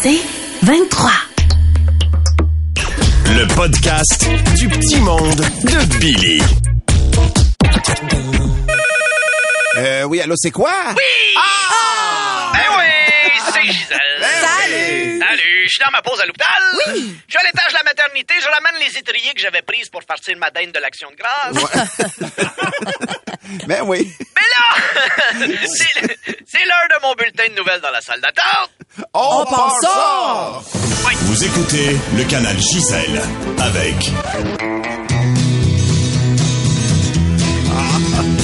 C'est 23. Le podcast du petit monde de Billy. Euh, oui, allô, c'est quoi? Oui! Ah! Ben oui, c'est Gisèle. Salut! Salut, je suis dans ma pause à l'hôpital. Oui! Je suis à l'étage de la maternité, je ramène les étriers que j'avais prises pour farcir ma dinde de l'action de grâce. Ben oui. Mais là, c'est l'heure de mon bulletin de nouvelles dans la salle d'attente. On, part ça! Vous écoutez le canal Gisèle avec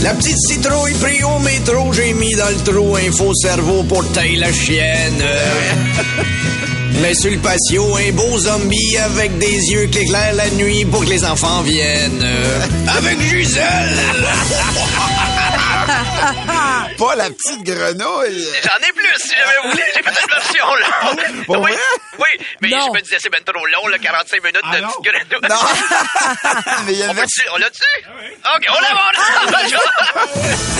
La petite citrouille pris au métro, j'ai mis dans le trou un faux cerveau pour tailler la chienne. Mais sur le patio, un beau zombie avec des yeux qui éclairent la nuit pour que les enfants viennent. Avec Gisèle! Pas la petite grenouille. J'en ai plus si j'avais voulu. J'ai fait une version longue. Pour oui, vrai? oui, mais Non. je me disais c'est ben trop long, là, 45 minutes de petite grenouille. Non. Mais il y a On on l'a-tu? OK, on l'a, on l'a.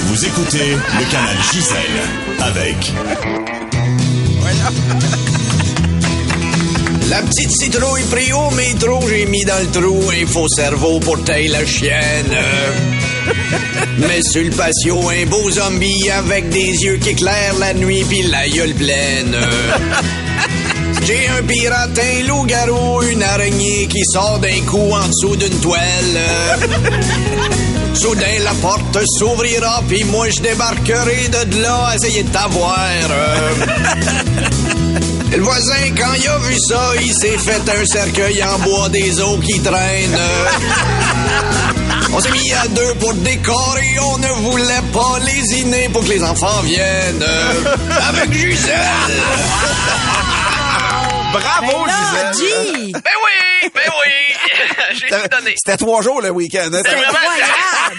Vous écoutez le canal Gisèle avec La petite citrouille pris au métro, j'ai mis dans le trou un faux cerveau pour tailler la chienne. Mais sur le patio, un beau zombie avec des yeux qui éclairent la nuit pis la gueule pleine. J'ai un pirate, un loup-garou, une araignée qui sort d'un coup en dessous d'une toile. Soudain, la porte s'ouvrira, puis moi, je débarquerai de là, essayer de t'avoir. Le voisin, quand il a vu ça, il s'est fait un cercueil en bois des eaux qui traînent. On s'est mis à deux pour décorer, on ne voulait pas lésiner pour que les enfants viennent. Avec Gisèle! Bravo, Là, Gisèle. G! Ben oui, ben oui. J'ai tout donné. C'était trois jours le week-end. hein? Vraiment, incroyable.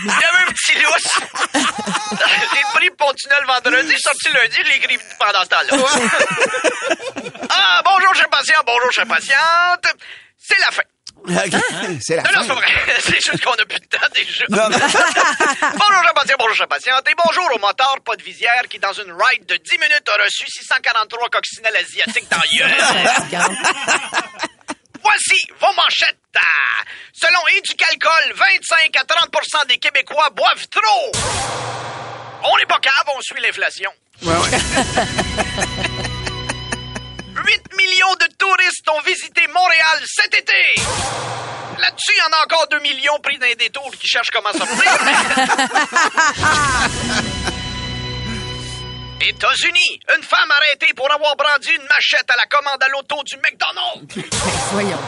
J'avais un petit lousse. J'ai pris Pontunel vendredi, sorti lundi, je l'ai écrit pendant ce temps-là. ah, bonjour, chers patients, bonjour, chers patientes. C'est la fin. C'est la Non, non, c'est pas vrai. C'est juste qu'on a plus de temps déjà. Non, non. bonjour, patients, bonjour, patientes. Et bonjour au motard pas de visière qui, dans une ride de 10 minutes, a reçu 643 coccinelles asiatiques dans gueule. Voici vos manchettes. Ah, Selon Éducalcool, 25 à 30% des Québécois boivent trop. On n'est pas cave, on suit l'inflation. 8 millions de touristes ont visité Montréal cet été. Là-dessus, il y en a encore 2 millions pris dans les détours qui cherchent comment sortir. États-Unis, une femme arrêtée pour avoir brandi une machette à la commande à l'auto du McDonald's. Voyons donc.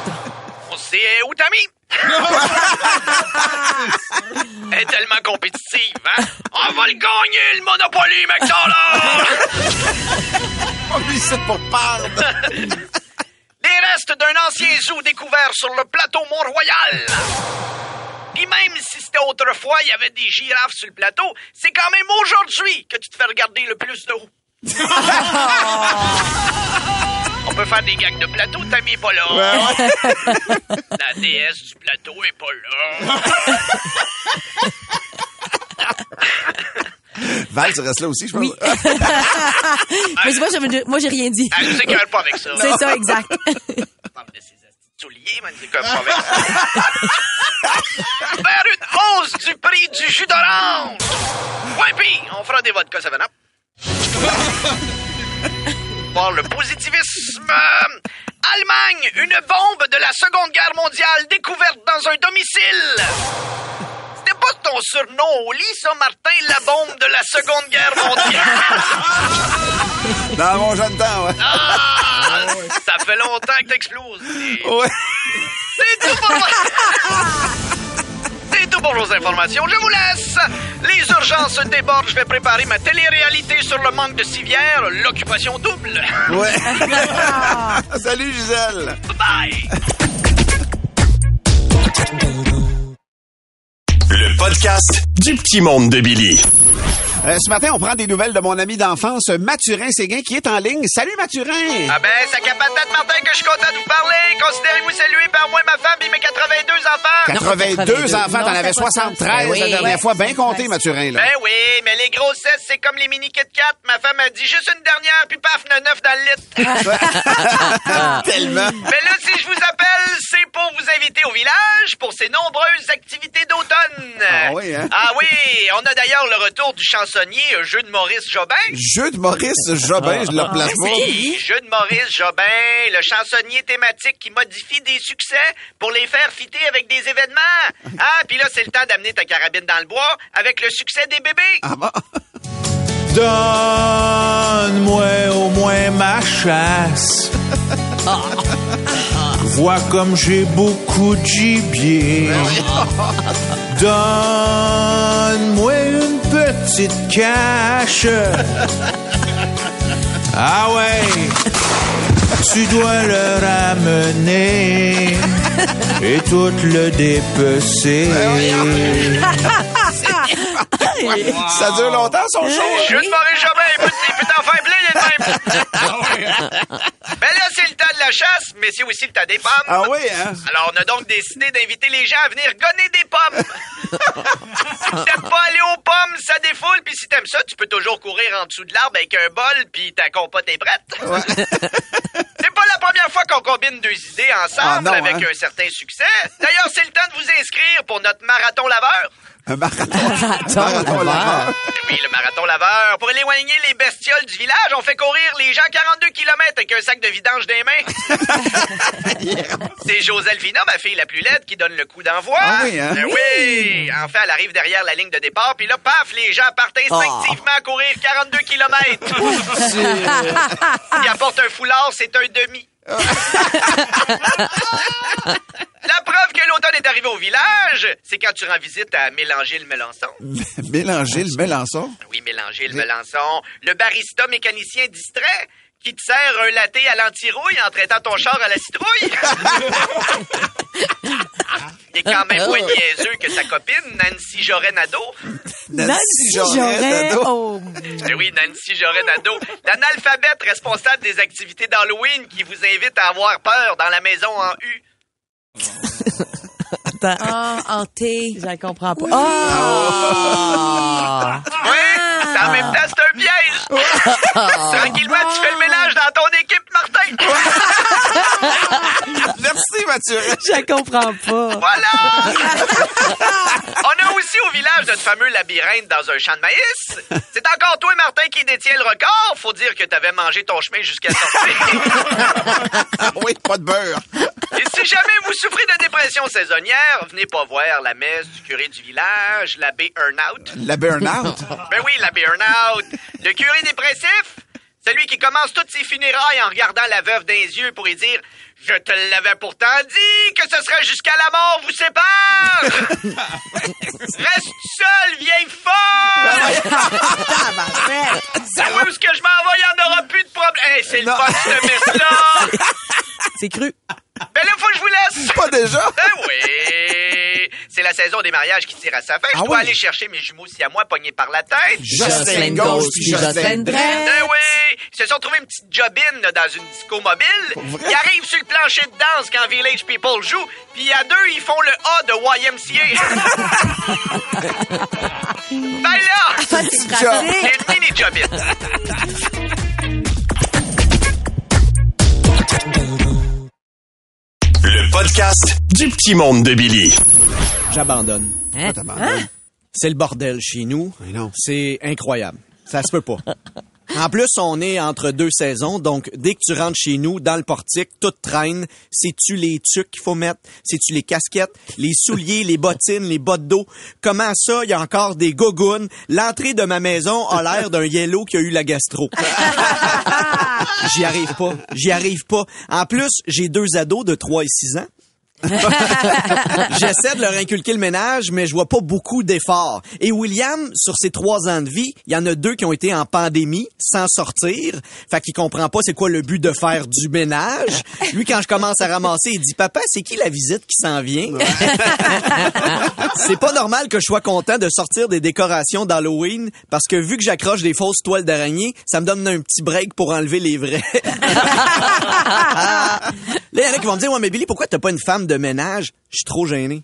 On sait où t'as mis? Elle est tellement compétitive, hein? On va le gagner, le Monopoly McDonald's! On lui c'est pour perdre. D'un ancien zoo découvert sur le plateau Mont-Royal. Puis même si c'était autrefois, il y avait des girafes sur le plateau, c'est quand même aujourd'hui que tu te fais regarder le plus de haut. On peut faire des gags de plateau, Tammy est pas là. La déesse du plateau est pas là. Val, tu restes là aussi, je pense. Oui. Mais moi, j'ai rien dit. Elle nous écœure pas avec ça. C'est ça, exact. Écœure pas avec ça. Vers une hausse du prix du jus d'orange. Ouais, pis, on fera des vodkas 7 up. Voir le positivisme. Allemagne, une bombe de la Seconde Guerre mondiale découverte dans un domicile. Ton surnom au lit, ça, Martin, la bombe de la Seconde Guerre mondiale. Dans mon jeune temps, ouais. Ah, ça fait longtemps que t'exploses. Ouais. C'est tout pour moi. C'est tout pour vos informations. Je vous laisse. Les urgences débordent. Je vais préparer ma télé-réalité sur le manque de civière, l'occupation double. Ouais. Salut, Gisèle. Bye. le podcast du petit monde de Billy. Euh, ce matin, on prend des nouvelles de mon ami d'enfance, Mathurin Séguin, qui est en ligne. Salut, Mathurin! Ah ben, ça capatate Martin que je suis content de vous parler. Considérez-vous salué par moi, ma femme et mes 82 enfants. 82 82. enfants, t'en avais c'est pas ça. 73 Oui, la dernière ouais. fois. Bien compté, Mathurin, là. Ben oui, mais les grossesses, c'est comme les mini Kit Kat. Ma femme a dit juste une dernière, puis paf, le neuf dans le lit. Tellement. Mais là, si je vous appelle, c'est pour vous inviter au village pour ces nombreuses activités d'automne. Ah oui, hein? Ah oui, on a d'ailleurs le retour du chansonnier euh, Jeu de Maurice Jobin. Jeu de Maurice Jobin, je le place pas. Oui, Jeu de Maurice Jobin, le chansonnier thématique qui modifie des succès pour les faire fitter avec des événements. Ah, puis là, c'est le temps d'amener ta carabine dans le bois avec le succès des bébés. Ah bon? Donne-moi au moins ma chasse. Vois comme j'ai beaucoup de gibier. Donne-moi une petite cache. Ah ouais, tu dois le ramener et tout le dépecer. Ça dure longtemps, son show? hein? Jeu de Maurice Jobin, écoute, il peut t'en faire plein, les mêmes. Ben là, c'est le temps de la chasse, mais c'est aussi le temps des pommes. Ah oui, hein? Alors, on a donc décidé d'inviter les gens à venir gonner des pommes. si t'aimes pas aller aux pommes, ça défoule. Puis si t'aimes ça, tu peux toujours courir en dessous de l'arbre avec un bol, puis ta compote est prête. c'est pas la première fois qu'on combine deux idées ensemble Ah non, avec hein? un certain succès. D'ailleurs, c'est le temps de vous inscrire pour notre marathon laveur. Un marathon. Marathon laveur. Oui, le marathon laveur. Pour éloigner les bestioles du village, on fait courir les gens 42 km avec un sac de vidange des mains. C'est Joselphina, ma fille la plus laide, qui donne le coup d'envoi. Ah oui, hein? Ben oui. Enfin, elle arrive derrière la ligne de départ, puis là, paf, les gens partent instinctivement à courir 42 km. Il apporte un foulard, c'est un demi. La preuve que l'automne est arrivé au village, c'est quand tu rends visite à Mélanger le Melançon. Mélanger le Mélençon. Oui, Mélanger le Melançon. Le barista mécanicien distrait qui te sert un latte à l'antirouille en traitant ton char à la citrouille. Il est quand même moins niaiseux que sa copine, Nancy Joret-Nadeau. Nancy. Nadeau. Oh. Eh oui, Nancy Joret-Nadeau. L'analphabète responsable des activités d'Halloween qui vous invite à avoir peur dans la maison en U. Attends. Ah, hanté. Je la comprends pas. Oui, c'est en même temps, c'est un piège. Tranquillement, tu fais le ménage dans ton équipe, Martin. Mathurin. Je la comprends pas. Voilà! On a aussi au village notre fameux labyrinthe dans un champ de maïs. C'est encore toi, Martin, qui détient le record. Faut dire que t'avais mangé ton chemin jusqu'à sortir. Oui, pas de beurre. Et si jamais vous souffrez de dépression saisonnière, venez pas voir la messe du curé du village, l'abbé Earnout. La burn-out. Ben oui, l'abbé Earnout. Le curé dépressif, celui qui commence toutes ses funérailles en regardant la veuve dans les yeux pour lui dire « Je te l'avais pourtant dit que ce serait jusqu'à la mort vous sépare! Reste seule, vieille folle! Oui, où est-ce que je m'en vais, il n'y en aura plus de problème. Hey, c'est le Non. fun, cette messe-là! C'est cru. Ben là, faut que je vous laisse! Pas déjà? Ben oui! La saison des mariages qui tire à sa fin. Je Ah dois oui? aller chercher mes jumeaux si à moi pognés par la tête. Jocelyn gauche puis Jocelyn droite. Ben oui! Ils se sont trouvés une petite jobine là, dans une disco mobile. Ils arrivent sur le plancher de danse quand Village People joue, puis à deux, ils font le A de YMCA. ben là! C'est une mini jobine. Le podcast du petit monde de Billy. J'abandonne. Hein? T'abandonnes. C'est le bordel chez nous. C'est incroyable. Ça se peut pas. En plus, on est entre deux saisons, donc dès que tu rentres chez nous, dans le portique, tout traîne. C'est-tu les tucs qu'il faut mettre? C'est-tu les casquettes? Les souliers, les bottines, les bottes d'eau? Comment ça, il y a encore des gogoons? L'entrée de ma maison a l'air d'un yellow qui a eu la gastro. J'y arrive pas. J'y arrive pas. En plus, j'ai deux ados de 3 et 6 ans. J'essaie de leur inculquer le ménage, mais je vois pas beaucoup d'efforts. Et William, sur ses trois ans de vie, il y en a deux qui ont été en pandémie, sans sortir. Fait qu'il comprend pas c'est quoi le but de faire du ménage. Lui, quand je commence à ramasser, il dit, papa, c'est qui la visite qui s'en vient? c'est pas normal que je sois content de sortir des décorations d'Halloween parce que vu que j'accroche des fausses toiles d'araignée, ça me donne un petit break pour enlever les vrais. Là, il y en a qui vont me dire, ouais, mais Billy, pourquoi t'as pas une femme de ménage? Je suis trop gêné.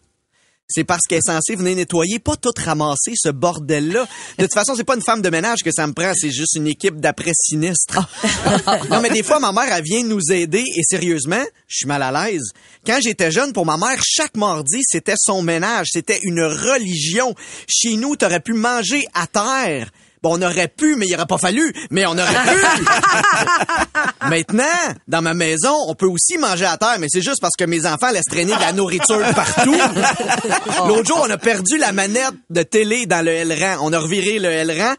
C'est parce qu'elle est censée venir nettoyer, pas tout ramasser ce bordel-là. De toute façon, c'est pas une femme de ménage que ça me prend, c'est juste une équipe d'après sinistre. non, mais des fois, ma mère, elle vient nous aider et sérieusement, je suis mal à l'aise. Quand j'étais jeune, pour ma mère, chaque mardi, c'était son ménage. C'était une religion. Chez nous, t'aurais pu manger à terre. Bon, on aurait pu, mais il aurait pas fallu. Mais on aurait pu. Maintenant, dans ma maison, on peut aussi manger à terre, mais c'est juste parce que mes enfants laissent traîner de la nourriture partout. L'autre jour, on a perdu la manette de télé dans le L-rang. On a reviré le L-rang.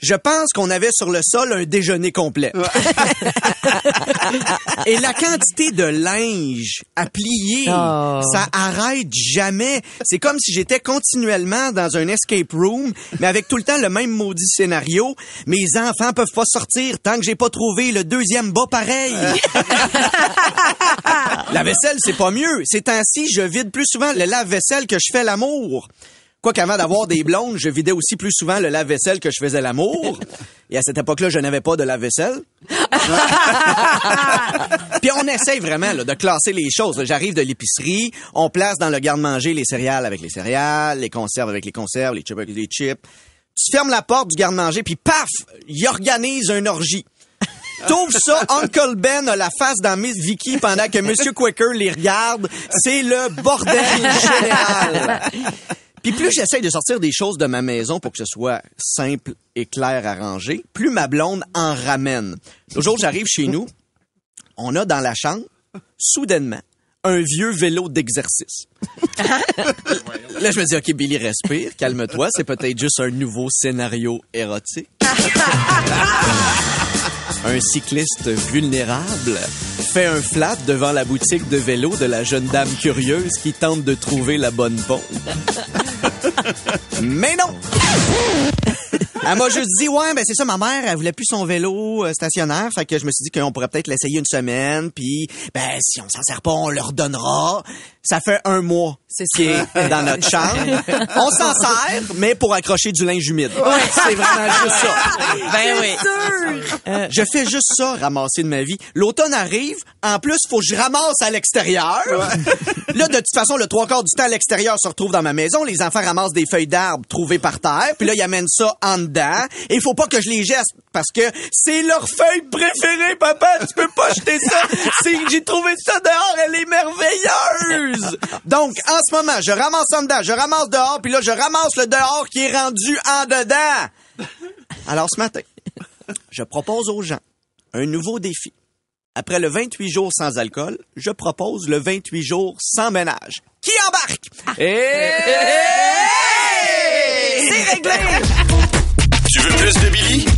Je pense qu'on avait sur le sol un déjeuner complet. Et la quantité de linge à plier, Oh. ça arrête jamais. C'est comme si j'étais continuellement dans un escape room, mais avec tout le temps le même maudit scénario. Mes enfants peuvent pas sortir tant que j'ai pas trouvé le deuxième bas pareil. la vaisselle, c'est pas mieux. Ces temps-ci, je vide plus souvent le lave-vaisselle que je fais l'amour. Quoi qu'avant d'avoir des blondes, je vidais aussi plus souvent le lave-vaisselle que je faisais l'amour. Et à cette époque-là, je n'avais pas de lave-vaisselle. Puis on essaye vraiment là, de classer les choses. J'arrive de l'épicerie, on place dans le garde-manger les céréales avec les céréales, les conserves avec les conserves, les chips avec les chips. Tu fermes la porte du garde-manger, puis paf, il organise une orgie. T'ouvres ça, Uncle Ben a la face dans Miss Vicky pendant que Monsieur Quicker les regarde. C'est le bordel général. Puis plus j'essaye de sortir des choses de ma maison pour que ce soit simple et clair à ranger, plus ma blonde en ramène. Le jour j'arrive chez nous, on a dans la chambre, soudainement, un vieux vélo d'exercice. Là, je me dis, OK, Billy, respire, calme-toi, c'est peut-être juste un nouveau scénario érotique. un cycliste vulnérable fait un flat devant la boutique de vélo de la jeune dame curieuse qui tente de trouver la bonne pompe. Mais non! Elle m'a juste dit, ouais, ben c'est ça, ma mère, elle voulait plus son vélo euh, stationnaire, fait que je me suis dit qu'on pourrait peut-être l'essayer une semaine, puis ben si on s'en sert pas, on leur donnera. Ça fait un mois C'est qui est dans notre chambre. On s'en sert, mais pour accrocher du linge humide. C'est vraiment juste ça. Ben oui. Je fais juste ça, ramasser de ma vie. L'automne arrive, en plus, faut que je ramasse à l'extérieur. Là, de toute façon, le trois quarts du temps à l'extérieur se retrouve dans ma maison. Les enfants ramassent des feuilles d'arbres trouvées par terre, puis là, ils amènent ça en dedans. Et il faut pas que je les jette parce que c'est leur feuille préférée, papa. Tu peux pas jeter ça. J'ai trouvé ça dehors, elle est merveilleuse. Donc, en ce moment, je ramasse en dedans, je ramasse dehors, puis là, je ramasse le dehors qui est rendu en dedans. Alors, ce matin, je propose aux gens un nouveau défi. Après le 28 jours sans alcool, je propose le 28 jours sans ménage. Qui embarque? Et... C'est réglé! Tu veux plus de Billy?